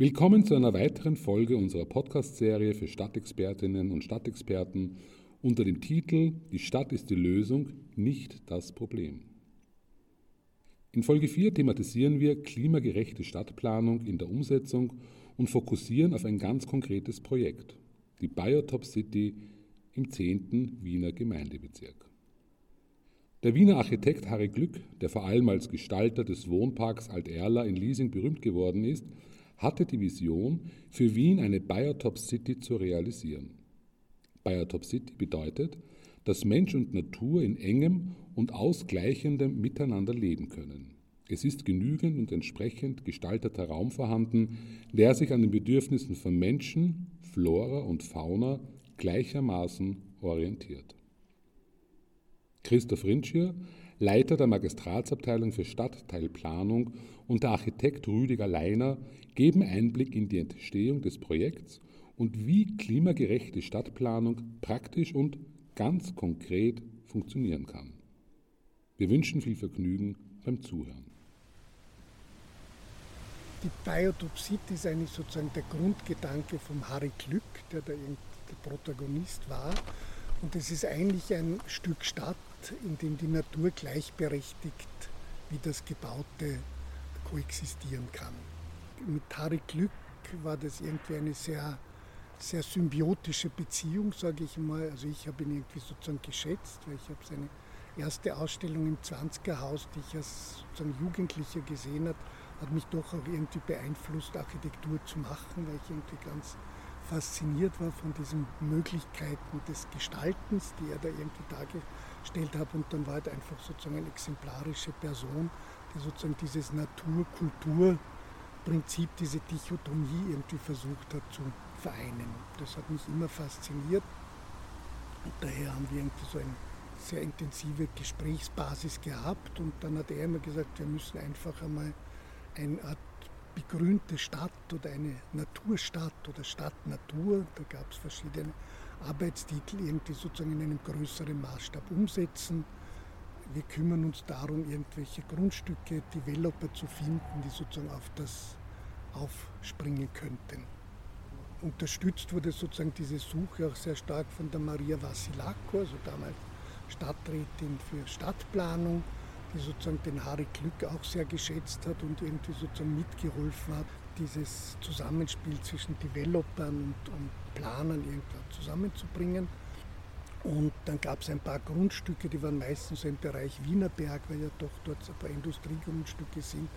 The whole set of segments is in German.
Willkommen zu einer weiteren Folge unserer Podcast-Serie für Stadtexpertinnen und Stadtexperten unter dem Titel Die Stadt ist die Lösung, nicht das Problem. In Folge 4 thematisieren wir klimagerechte Stadtplanung in der Umsetzung und fokussieren auf ein ganz konkretes Projekt, die Biotop City im 10. Wiener Gemeindebezirk. Der Wiener Architekt Harry Glück, der vor allem als Gestalter des Wohnparks Alt-Erla in Liesing berühmt geworden ist, hatte die Vision, für Wien eine Biotop City zu realisieren. Biotop City bedeutet, dass Mensch und Natur in engem und ausgleichendem Miteinander leben können. Es ist genügend und entsprechend gestalteter Raum vorhanden, der sich an den Bedürfnissen von Menschen, Flora und Fauna gleichermaßen orientiert. Christoph Rinschier Leiter der Magistratsabteilung für Stadtteilplanung und der Architekt Rüdiger Leiner geben Einblick in die Entstehung des Projekts und wie klimagerechte Stadtplanung praktisch und ganz konkret funktionieren kann. Wir wünschen viel Vergnügen beim Zuhören. Die Biotop City ist eigentlich sozusagen der Grundgedanke vom Harry Glück, der der Protagonist war. Und es ist eigentlich ein Stück Stadt, in dem die Natur gleichberechtigt wie das Gebaute koexistieren kann. Mit Harry Glück war das irgendwie eine sehr, sehr symbiotische Beziehung, sage ich mal. Also ich habe ihn irgendwie sozusagen geschätzt, weil ich habe seine erste Ausstellung im 20er Haus, die ich als sozusagen Jugendlicher gesehen habe, hat mich doch auch irgendwie beeinflusst, Architektur zu machen, weil ich irgendwie ganz fasziniert war von diesen Möglichkeiten des Gestaltens, die er da irgendwie dargestellt hat. Und dann war er einfach sozusagen eine exemplarische Person, die sozusagen dieses Natur-Kultur-Prinzip, diese Dichotomie irgendwie versucht hat zu vereinen. Das hat mich immer fasziniert. Und daher haben wir irgendwie so eine sehr intensive Gesprächsbasis gehabt. Und dann hat er immer gesagt, wir müssen einfach einmal eine Art begrünte Stadt oder eine Naturstadt oder Stadt-Natur, da gab es verschiedene Arbeitstitel, irgendwie sozusagen in einem größeren Maßstab umsetzen. Wir kümmern uns darum, irgendwelche Grundstücke, Developer zu finden, die sozusagen auf das aufspringen könnten. Unterstützt wurde sozusagen diese Suche auch sehr stark von der Maria Vassilako, also damals Stadträtin für Stadtplanung, die sozusagen den Harry Glück auch sehr geschätzt hat und irgendwie sozusagen mitgeholfen hat, dieses Zusammenspiel zwischen Developern und, und Planern irgendwann zusammenzubringen. Und dann gab es ein paar Grundstücke, die waren meistens im Bereich Wienerberg, weil ja doch dort ein paar Industriegrundstücke sind,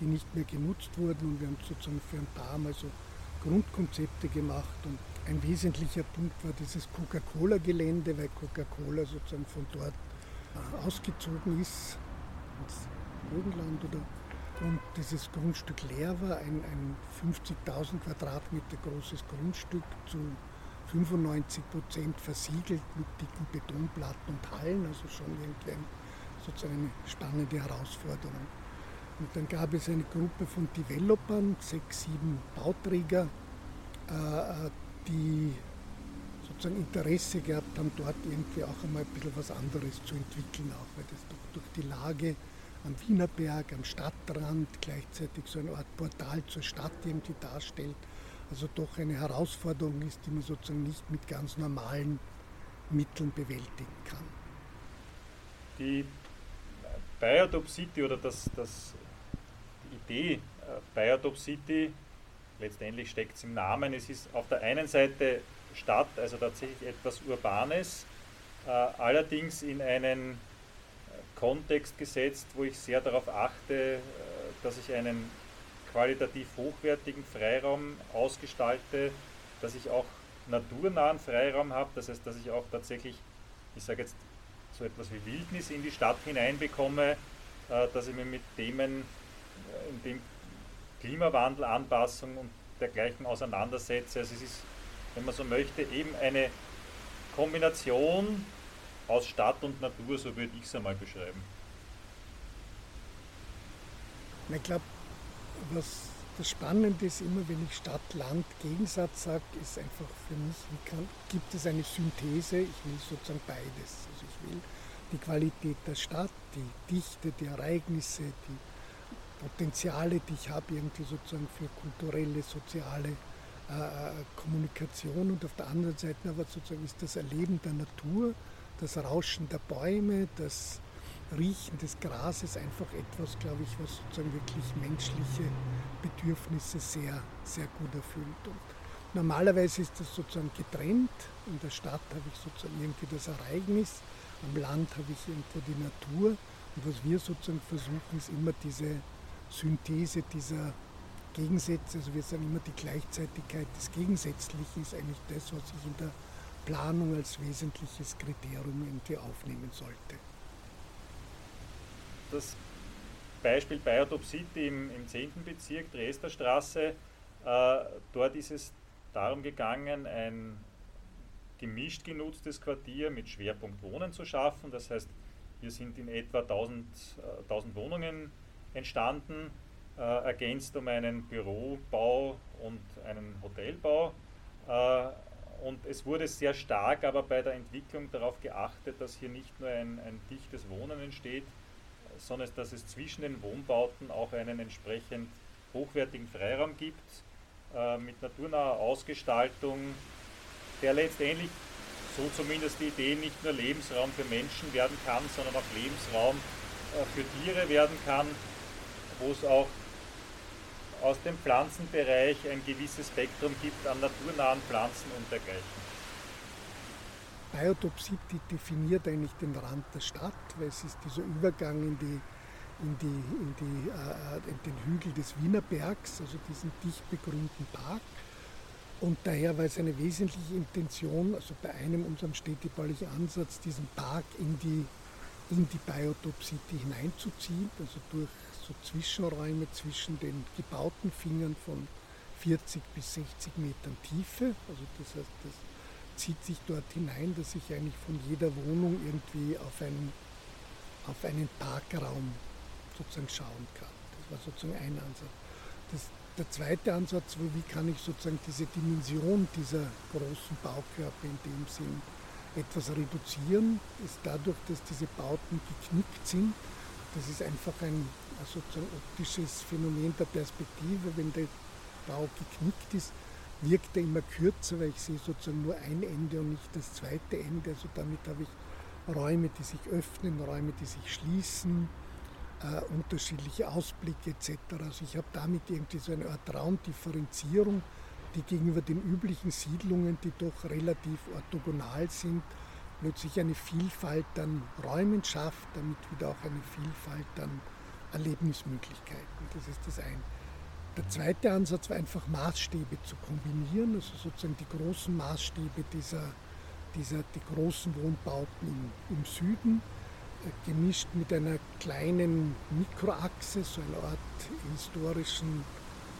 die nicht mehr genutzt wurden. Und wir haben sozusagen für ein paar Mal so Grundkonzepte gemacht. Und ein wesentlicher Punkt war dieses Coca-Cola-Gelände, weil Coca-Cola sozusagen von dort ausgezogen ist ins Burgenland oder und dieses Grundstück leer war, ein, ein 50.000 Quadratmeter großes Grundstück zu 95 Prozent versiegelt mit dicken Betonplatten und Hallen, also schon irgendwie sozusagen eine spannende Herausforderung. Und dann gab es eine Gruppe von Developern, sechs, sieben Bauträger, äh, die sozusagen Interesse gehabt haben, dort irgendwie auch einmal ein bisschen was anderes zu entwickeln, auch weil das doch durch die Lage am Wienerberg, am Stadtrand, gleichzeitig so eine Art Portal zur Stadt irgendwie darstellt. Also doch eine Herausforderung ist, die man sozusagen nicht mit ganz normalen Mitteln bewältigen kann. Die Biotop City oder das, das, die Idee äh, Biotop City, letztendlich steckt es im Namen, es ist auf der einen Seite Stadt, also tatsächlich etwas Urbanes, äh, allerdings in einen Kontext gesetzt, wo ich sehr darauf achte, äh, dass ich einen qualitativ hochwertigen Freiraum ausgestalte, dass ich auch naturnahen Freiraum habe, das heißt, dass ich auch tatsächlich, ich sage jetzt so etwas wie Wildnis in die Stadt hineinbekomme, äh, dass ich mich mit Themen, äh, in dem Klimawandel, Anpassung und dergleichen auseinandersetze. Also es ist, wenn man so möchte, eben eine Kombination aus Stadt und Natur, so würde ich es einmal beschreiben. Ich glaube, was das Spannende ist immer, wenn ich Stadt-Land-Gegensatz sage, ist einfach für mich, kann, gibt es eine Synthese, ich will sozusagen beides. Also ich will die Qualität der Stadt, die Dichte, die Ereignisse, die Potenziale, die ich habe, irgendwie sozusagen für kulturelle, soziale äh, Kommunikation und auf der anderen Seite aber sozusagen ist das Erleben der Natur, das Rauschen der Bäume, das Riechen des Grases einfach etwas, glaube ich, was sozusagen wirklich menschliche Bedürfnisse sehr, sehr gut erfüllt. Und normalerweise ist das sozusagen getrennt. In der Stadt habe ich sozusagen irgendwie das Ereignis, am Land habe ich irgendwo die Natur. Und was wir sozusagen versuchen, ist immer diese Synthese dieser Gegensätze, also wir sagen immer die Gleichzeitigkeit des Gegensätzlichen ist eigentlich das, was ich in der Planung als wesentliches Kriterium irgendwie aufnehmen sollte. Das Beispiel Biotop City im, im 10. Bezirk, Dresder Straße, äh, dort ist es darum gegangen, ein gemischt genutztes Quartier mit Schwerpunkt Wohnen zu schaffen. Das heißt, hier sind in etwa 1000, äh, 1000 Wohnungen entstanden äh, ergänzt um einen Bürobau und einen Hotelbau. Äh, und es wurde sehr stark aber bei der Entwicklung darauf geachtet, dass hier nicht nur ein, ein dichtes Wohnen entsteht, sondern dass es zwischen den Wohnbauten auch einen entsprechend hochwertigen Freiraum gibt, äh, mit naturnaher Ausgestaltung, der letztendlich, so zumindest die Idee, nicht nur Lebensraum für Menschen werden kann, sondern auch Lebensraum äh, für Tiere werden kann, wo es auch aus dem Pflanzenbereich ein gewisses Spektrum gibt an naturnahen Pflanzen und dergleichen. Biotop City definiert eigentlich den Rand der Stadt, weil es ist dieser Übergang in, die, in, die, in, die, äh, in den Hügel des Wienerbergs, also diesen dicht begrünten Park. Und daher war es eine wesentliche Intention, also bei einem unserem städtebaulichen Ansatz, diesen Park in die, in die Biotop City hineinzuziehen, also durch so Zwischenräume zwischen den gebauten Fingern von 40 bis 60 Metern Tiefe. Also das heißt, das zieht sich dort hinein, dass ich eigentlich von jeder Wohnung irgendwie auf einen, auf einen Parkraum sozusagen schauen kann. Das war sozusagen ein Ansatz. Das, der zweite Ansatz war, wie kann ich sozusagen diese Dimension dieser großen Baukörper in dem Sinn etwas reduzieren, ist dadurch, dass diese Bauten geknickt sind. Das ist einfach ein sozusagen optisches Phänomen der Perspektive. Wenn der Bau geknickt ist, wirkt er immer kürzer, weil ich sehe sozusagen nur ein Ende und nicht das zweite Ende. Also damit habe ich Räume, die sich öffnen, Räume, die sich schließen, äh, unterschiedliche Ausblicke etc. Also ich habe damit irgendwie so eine Art Raumdifferenzierung, die gegenüber den üblichen Siedlungen, die doch relativ orthogonal sind, plötzlich eine Vielfalt an Räumen schafft, damit wieder auch eine Vielfalt an Erlebnismöglichkeiten. Das ist das eine. Der zweite Ansatz war einfach Maßstäbe zu kombinieren, also sozusagen die großen Maßstäbe dieser, dieser die großen Wohnbauten im, im Süden, äh, gemischt mit einer kleinen Mikroachse, so einer Art historischen,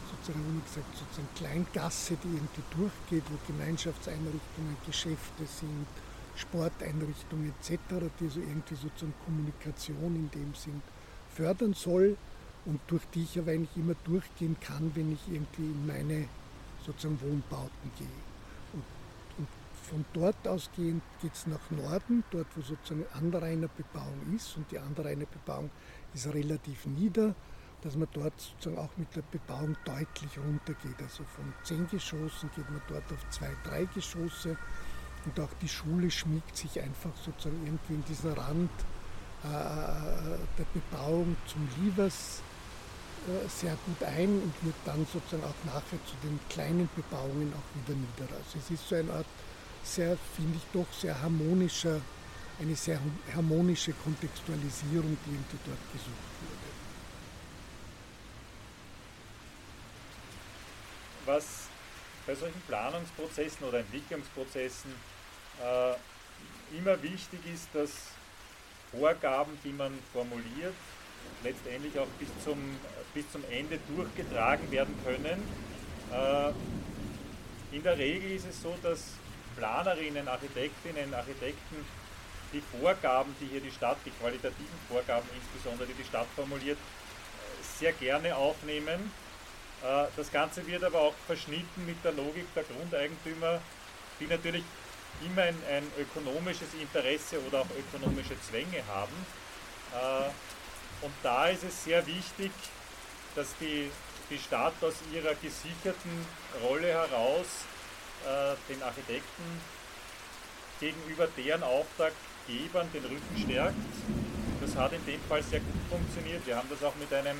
sozusagen, gesagt, sozusagen Kleingasse, die irgendwie durchgeht, wo Gemeinschaftseinrichtungen, Geschäfte sind, Sporteinrichtungen etc., die so irgendwie sozusagen Kommunikation in dem Sinn fördern soll und durch die ich aber eigentlich immer durchgehen kann, wenn ich irgendwie in meine sozusagen Wohnbauten gehe. Und, und von dort ausgehend geht es nach Norden, dort wo sozusagen Anrainerbebauung ist und die Anrainerbebauung ist relativ nieder, dass man dort sozusagen auch mit der Bebauung deutlich runtergeht. Also von zehn Geschossen geht man dort auf zwei, drei Geschosse und auch die Schule schmiegt sich einfach sozusagen irgendwie in diesen Rand äh, der Bebauung zum Livers äh, sehr gut ein und wird dann sozusagen auch nachher zu den kleinen Bebauungen auch wieder niederer. Also es ist so eine Art sehr, finde ich doch sehr harmonischer, eine sehr harmonische Kontextualisierung, die irgendwie dort gesucht wurde. Was bei solchen Planungsprozessen oder Entwicklungsprozessen äh, immer wichtig ist, dass Vorgaben, die man formuliert, letztendlich auch bis zum, bis zum Ende durchgetragen werden können. Äh, in der Regel ist es so, dass Planerinnen, Architektinnen, Architekten die Vorgaben, die hier die Stadt, die qualitativen Vorgaben insbesondere, die die Stadt formuliert, sehr gerne aufnehmen. Äh, das Ganze wird aber auch verschnitten mit der Logik der Grundeigentümer, die natürlich immer ein, ein ökonomisches Interesse oder auch ökonomische Zwänge haben. Und da ist es sehr wichtig, dass die, die Stadt aus ihrer gesicherten Rolle heraus äh, den Architekten gegenüber deren Auftraggebern den Rücken stärkt. Das hat in dem Fall sehr gut funktioniert. Wir haben das auch mit einem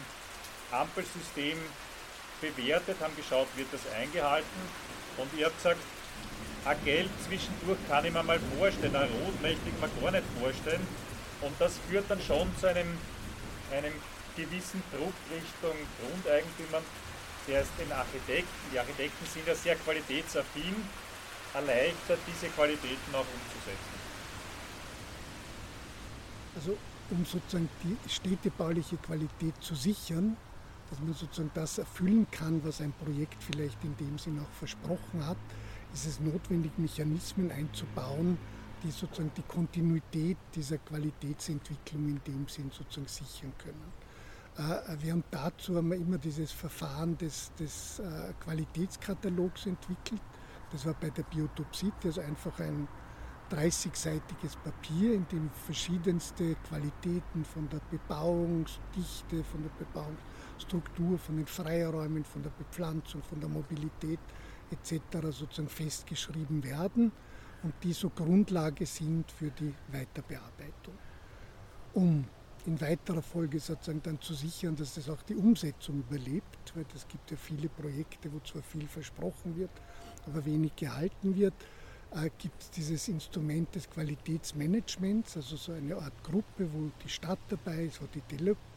Ampelsystem bewertet, haben geschaut, wird das eingehalten. Und ihr habt gesagt, ein Gelb zwischendurch kann ich mir mal vorstellen, ein Rot möchte ich mir gar nicht vorstellen. Und das führt dann schon zu einem, einem gewissen Druck Richtung Grundeigentümern, der es den Architekten, die Architekten sind ja sehr qualitätsaffin, erleichtert, diese Qualitäten auch umzusetzen. Also um sozusagen die städtebauliche Qualität zu sichern, dass man sozusagen das erfüllen kann, was ein Projekt vielleicht in dem Sinn auch versprochen hat, ist es notwendig, Mechanismen einzubauen, die sozusagen die Kontinuität dieser Qualitätsentwicklung in dem Sinn sozusagen sichern können. Äh, wir haben dazu haben wir immer dieses Verfahren des, des äh, Qualitätskatalogs entwickelt. Das war bei der Biotopsie, also einfach ein 30-seitiges Papier, in dem verschiedenste Qualitäten von der Bebauungsdichte, von der Bebauungsstruktur, von den Freiräumen, von der Bepflanzung, von der Mobilität etc. sozusagen festgeschrieben werden und die so Grundlage sind für die Weiterbearbeitung. Um in weiterer Folge sozusagen dann zu sichern, dass das auch die Umsetzung überlebt, weil es gibt ja viele Projekte, wo zwar viel versprochen wird, aber wenig gehalten wird, äh, gibt es dieses Instrument des Qualitätsmanagements, also so eine Art Gruppe, wo die Stadt dabei ist, wo die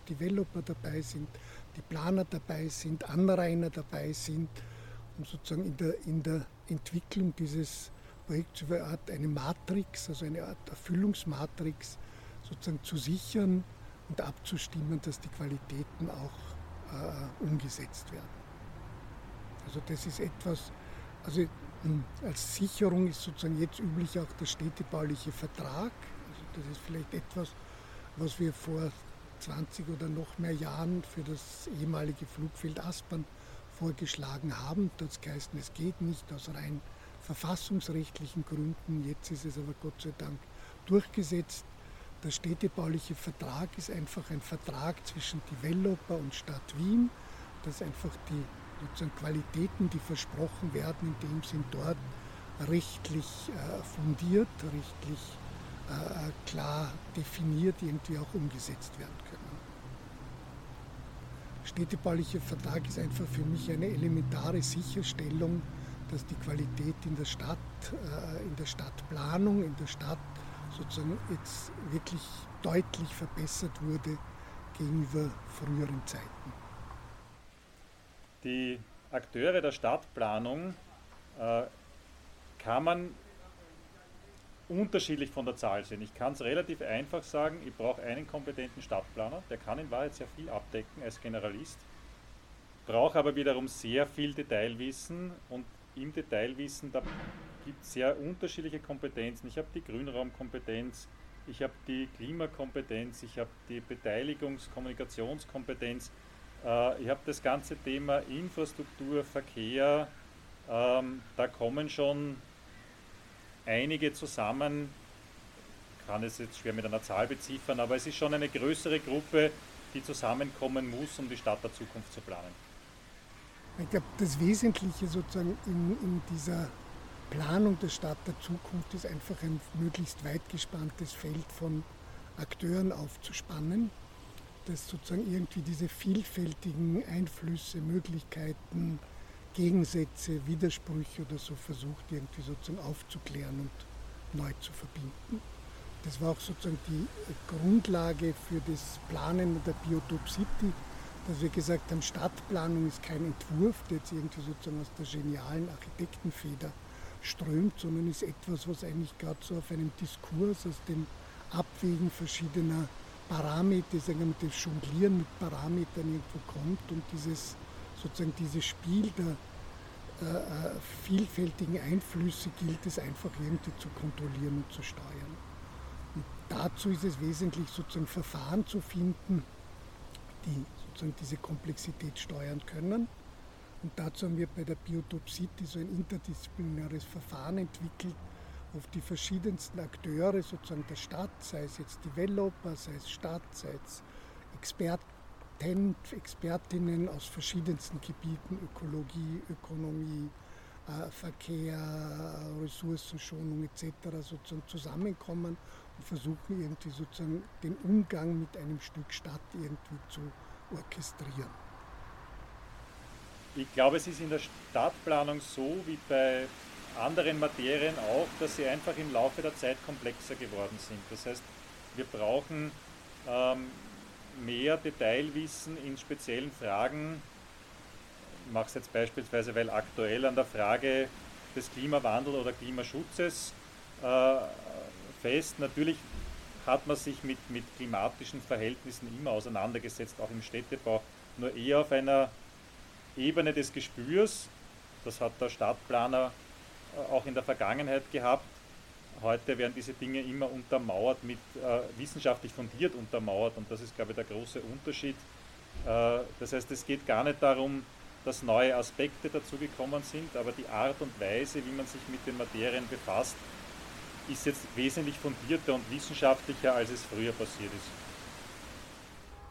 Developer dabei sind, die Planer dabei sind, Anrainer dabei sind, um sozusagen in der, in der Entwicklung dieses Projekts über eine Art eine Matrix, also eine Art Erfüllungsmatrix sozusagen zu sichern und abzustimmen, dass die Qualitäten auch äh, umgesetzt werden. Also das ist etwas, also hm, als Sicherung ist sozusagen jetzt üblich auch der städtebauliche Vertrag. Also das ist vielleicht etwas, was wir vor 20 oder noch mehr Jahren für das ehemalige Flugfeld Aspern vorgeschlagen haben. Das heißt, es geht nicht aus rein verfassungsrechtlichen Gründen. Jetzt ist es aber Gott sei Dank durchgesetzt. Der städtebauliche Vertrag ist einfach ein Vertrag zwischen Developer und Stadt Wien, dass einfach die sozusagen Qualitäten, die versprochen werden, in dem sind dort rechtlich äh, fundiert, rechtlich äh, klar definiert, irgendwie auch umgesetzt werden können. Städtebaulicher Vertrag ist einfach für mich eine elementare Sicherstellung, dass die Qualität in der Stadt, äh, in der Stadtplanung, in der Stadt sozusagen jetzt wirklich deutlich verbessert wurde gegenüber früheren Zeiten. Die Akteure der Stadtplanung äh, kann man unterschiedlich von der Zahl sehen. Ich kann es relativ einfach sagen, ich brauche einen kompetenten Stadtplaner, der kann in Wahrheit sehr viel abdecken als Generalist, brauche aber wiederum sehr viel Detailwissen und im Detailwissen, da gibt es sehr unterschiedliche Kompetenzen. Ich habe die Grünraumkompetenz, ich habe die Klimakompetenz, ich habe die Beteiligungs-, Kommunikationskompetenz, äh, ich habe das ganze Thema Infrastruktur, Verkehr, ähm, da kommen schon einige zusammen, kann es jetzt schwer mit einer Zahl beziffern, aber es ist schon eine größere Gruppe, die zusammenkommen muss, um die Stadt der Zukunft zu planen. Ich glaube, das Wesentliche sozusagen in, in dieser Planung der Stadt der Zukunft ist einfach ein möglichst weit gespanntes Feld von Akteuren aufzuspannen, das sozusagen irgendwie diese vielfältigen Einflüsse, Möglichkeiten, Gegensätze, Widersprüche oder so versucht irgendwie sozusagen aufzuklären und neu zu verbinden. Das war auch sozusagen die Grundlage für das Planen der Biotop City, dass wir gesagt haben, Stadtplanung ist kein Entwurf, der jetzt irgendwie sozusagen aus der genialen Architektenfeder strömt, sondern ist etwas, was eigentlich gerade so auf einem Diskurs aus dem Abwägen verschiedener Parameter, sagen wir, mit dem Jonglieren mit Parametern irgendwo kommt und dieses sozusagen dieses Spiel der äh, äh, vielfältigen Einflüsse gilt es einfach irgendwie zu kontrollieren und zu steuern. Und dazu ist es wesentlich sozusagen Verfahren zu finden, die diese Komplexität steuern können. Und dazu haben wir bei der Biotop City so ein interdisziplinäres Verfahren entwickelt, auf die verschiedensten Akteure sozusagen der Stadt, sei es jetzt Developer, sei es Stadt, sei es Experten, Expertinnen aus verschiedensten Gebieten, Ökologie, Ökonomie, äh, Verkehr, Ressourcenschonung etc. sozusagen zusammenkommen und versuchen irgendwie sozusagen den Umgang mit einem Stück Stadt irgendwie zu orchestrieren. Ich glaube, es ist in der Stadtplanung so wie bei anderen Materien auch, dass sie einfach im Laufe der Zeit komplexer geworden sind. Das heißt, wir brauchen ähm, mehr Detailwissen in speziellen Fragen. Ich mache es jetzt beispielsweise, weil aktuell an der Frage des Klimawandels oder Klimaschutzes äh, fest. Natürlich hat man sich mit, mit klimatischen Verhältnissen immer auseinandergesetzt, auch im Städtebau, nur eher auf einer Ebene des Gespürs. Das hat der Stadtplaner äh, auch in der Vergangenheit gehabt. Heute werden diese Dinge immer untermauert, mit äh, wissenschaftlich fundiert untermauert und das ist, glaube ich, der große Unterschied. Äh, das heißt, es geht gar nicht darum, dass neue Aspekte dazugekommen sind, aber die Art und Weise, wie man sich mit den Materien befasst, ist jetzt wesentlich fundierter und wissenschaftlicher, als es früher passiert ist.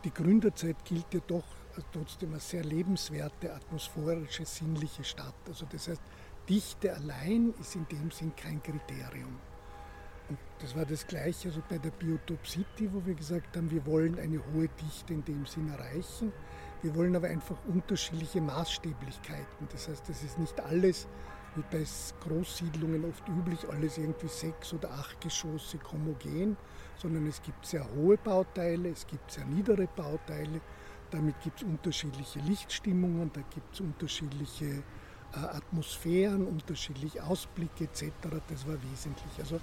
Die Gründerzeit gilt ja doch trotzdem als sehr lebenswerte, atmosphärische, sinnliche Stadt. Also das heißt, Dichte allein ist in dem Sinn kein Kriterium. Und das war das Gleiche also bei der Biotop City, wo wir gesagt haben, wir wollen eine hohe Dichte in dem Sinn erreichen. Wir wollen aber einfach unterschiedliche Maßstäblichkeiten. Das heißt, das ist nicht alles, wie bei Großsiedlungen oft üblich, alles irgendwie sechs- oder achtgeschossig homogen, sondern es gibt sehr hohe Bauteile, es gibt sehr niedere Bauteile. Damit gibt es unterschiedliche Lichtstimmungen, da gibt es unterschiedliche äh, Atmosphären, unterschiedliche Ausblicke etc. Das war wesentlich. Also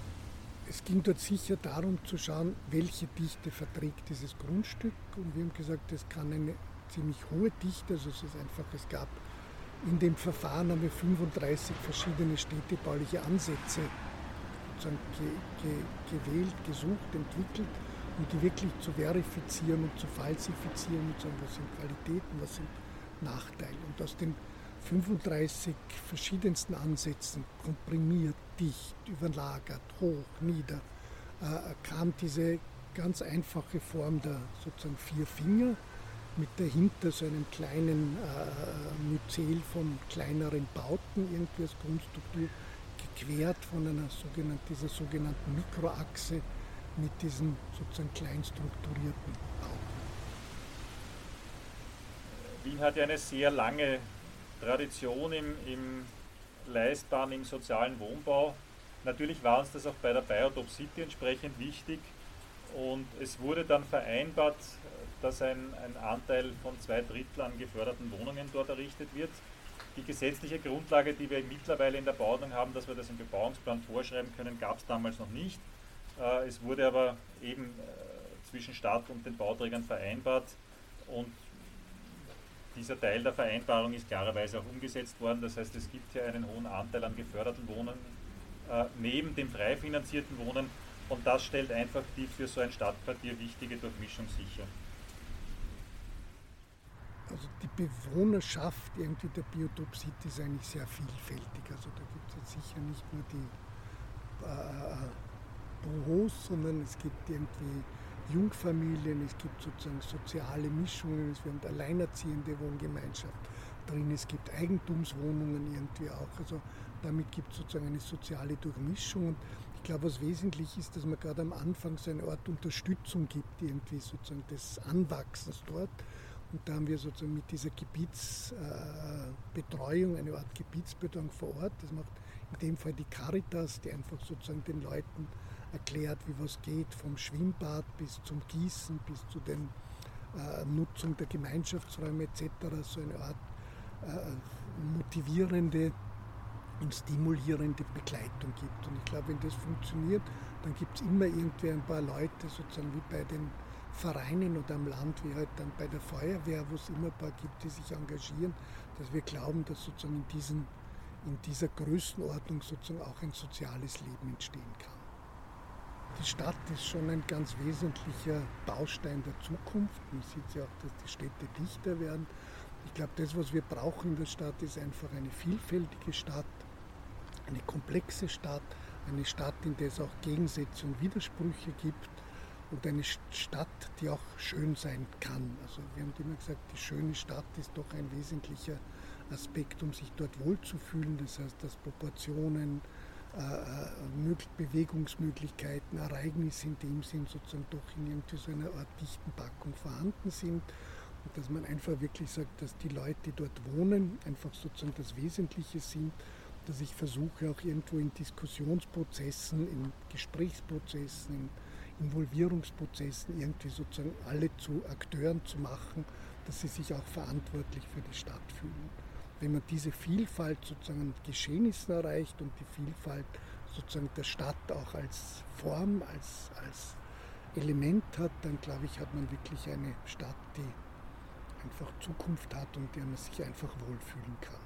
es ging dort sicher darum zu schauen, welche Dichte verträgt dieses Grundstück. Und wir haben gesagt, es kann eine ziemlich hohe Dichte, also es ist einfach, es gab in dem Verfahren haben wir 35 verschiedene städtebauliche Ansätze ge, ge, gewählt, gesucht, entwickelt, um die wirklich zu verifizieren und zu falsifizieren und zu sagen, was sind Qualitäten, was sind Nachteile. Und aus den 35 verschiedensten Ansätzen, komprimiert, dicht, überlagert, hoch, nieder, äh, kam diese ganz einfache Form der sozusagen vier Finger mit dahinter so einem kleinen äh, Myzel von kleineren Bauten irgendwie als Grundstruktur, gequert von einer sogenannten, dieser sogenannten Mikroachse mit diesen sozusagen klein strukturierten Bauten. Wien hat ja eine sehr lange Tradition im, im leistbaren, im sozialen Wohnbau. Natürlich war uns das auch bei der Biotop City entsprechend wichtig und es wurde dann vereinbart, dass ein, ein Anteil von zwei Drittel an geförderten Wohnungen dort errichtet wird. Die gesetzliche Grundlage, die wir mittlerweile in der Bauordnung haben, dass wir das im Bebauungsplan vorschreiben können, gab es damals noch nicht. Äh, es wurde aber eben äh, zwischen Stadt und den Bauträgern vereinbart und dieser Teil der Vereinbarung ist klarerweise auch umgesetzt worden. Das heißt, es gibt hier einen hohen Anteil an geförderten Wohnen äh, neben dem frei finanzierten Wohnen und das stellt einfach die für so ein Stadtquartier wichtige Durchmischung sicher also die Bewohnerschaft irgendwie der Biotop City ist eigentlich sehr vielfältig. Also da gibt es jetzt sicher nicht nur die äh, Büros, sondern es gibt irgendwie Jungfamilien, es gibt sozusagen soziale Mischungen, es wird alleinerziehende Wohngemeinschaft drin, es gibt Eigentumswohnungen irgendwie auch. Also damit gibt es sozusagen eine soziale Durchmischung. Und ich glaube, was wesentlich ist, dass man gerade am Anfang so eine Art Unterstützung gibt, irgendwie sozusagen des Anwachsens dort und da haben wir sozusagen mit dieser Gebietsbetreuung, eine Art Gebietsbetreuung vor Ort, das macht in dem Fall die Caritas, die einfach sozusagen den Leuten erklärt, wie was geht, vom Schwimmbad bis zum Gießen, bis zu der äh, Nutzung der Gemeinschaftsräume etc. So eine Art äh, motivierende und stimulierende Begleitung gibt. Und ich glaube, wenn das funktioniert, dann gibt es immer irgendwie ein paar Leute, sozusagen wie bei den Vereinen oder am Land, wie halt dann bei der Feuerwehr, wo es immer ein paar gibt, die sich engagieren, dass wir glauben, dass sozusagen in, diesen, in dieser Größenordnung sozusagen auch ein soziales Leben entstehen kann. Die Stadt ist schon ein ganz wesentlicher Baustein der Zukunft. Man sieht ja auch, dass die Städte dichter werden. Ich glaube, das, was wir brauchen in der Stadt, ist einfach eine vielfältige Stadt, eine komplexe Stadt, eine Stadt, in der es auch Gegensätze und Widersprüche gibt und eine Stadt, die auch schön sein kann. Also wir haben immer gesagt, die schöne Stadt ist doch ein wesentlicher Aspekt, um sich dort wohlzufühlen. Das heißt, dass Proportionen, äh, äh Bewegungsmöglichkeiten, Ereignisse in dem Sinn sozusagen doch in irgendwie so einer Art dichten Packung vorhanden sind. Und dass man einfach wirklich sagt, dass die Leute, die dort wohnen, einfach sozusagen das Wesentliche sind dass ich versuche auch irgendwo in Diskussionsprozessen, in Gesprächsprozessen, in Involvierungsprozessen irgendwie sozusagen alle zu Akteuren zu machen, dass sie sich auch verantwortlich für die Stadt fühlen. Wenn man diese Vielfalt sozusagen an Geschehnissen erreicht und die Vielfalt sozusagen der Stadt auch als Form, als, als Element hat, dann glaube ich, hat man wirklich eine Stadt, die einfach Zukunft hat und der man sich einfach wohlfühlen kann.